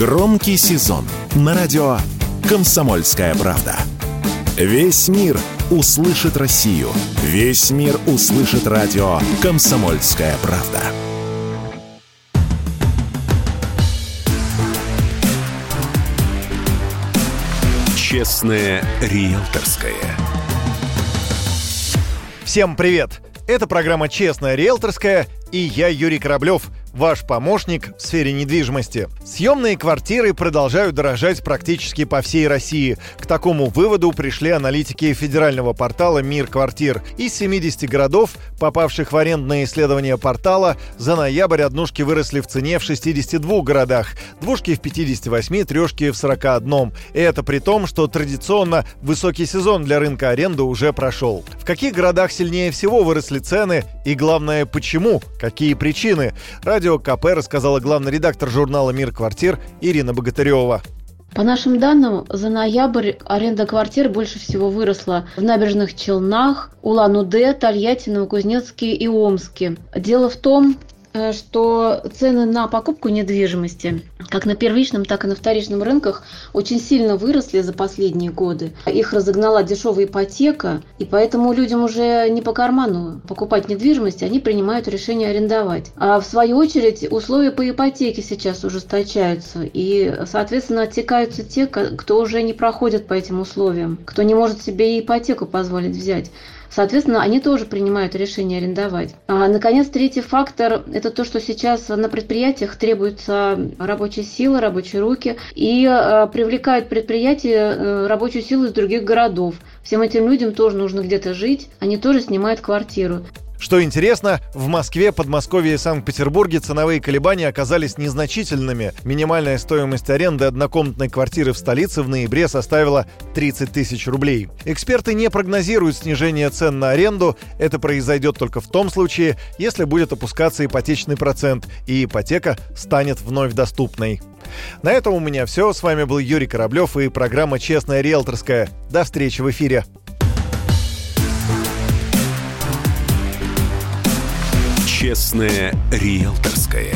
Громкий сезон на радио «Комсомольская правда». Весь мир услышит Россию. Весь мир услышит радио «Комсомольская правда». Честное риэлторское. Всем привет! Это программа «Честная риэлторская» и я Юрий Кораблев – ваш помощник в сфере недвижимости. Съемные квартиры продолжают дорожать практически по всей России. К такому выводу пришли аналитики федерального портала «Мир квартир». Из 70 городов, попавших в арендное исследование портала, за ноябрь однушки выросли в цене в 62 городах, двушки в 58, трешки в 41. И это при том, что традиционно высокий сезон для рынка аренды уже прошел. В каких городах сильнее всего выросли цены и, главное, почему? Какие причины? Радио КП рассказала главный редактор журнала «Мир квартир» Ирина Богатырева. По нашим данным, за ноябрь аренда квартир больше всего выросла в набережных Челнах, Улан-Удэ, Тольятти, Новокузнецке и Омске. Дело в том, что цены на покупку недвижимости, как на первичном, так и на вторичном рынках, очень сильно выросли за последние годы. Их разогнала дешевая ипотека, и поэтому людям уже не по карману покупать недвижимость, они принимают решение арендовать. А в свою очередь условия по ипотеке сейчас ужесточаются, и, соответственно, оттекаются те, кто уже не проходит по этим условиям, кто не может себе и ипотеку позволить взять. Соответственно, они тоже принимают решение арендовать. А, наконец, третий фактор – это то, что сейчас на предприятиях требуется рабочая сила, рабочие руки, и а, привлекают предприятия э, рабочую силу из других городов. Всем этим людям тоже нужно где-то жить, они тоже снимают квартиру. Что интересно, в Москве, Подмосковье и Санкт-Петербурге ценовые колебания оказались незначительными. Минимальная стоимость аренды однокомнатной квартиры в столице в ноябре составила 30 тысяч рублей. Эксперты не прогнозируют снижение цен на аренду. Это произойдет только в том случае, если будет опускаться ипотечный процент и ипотека станет вновь доступной. На этом у меня все. С вами был Юрий Кораблев и программа «Честная риэлторская». До встречи в эфире. Честное риэлторское.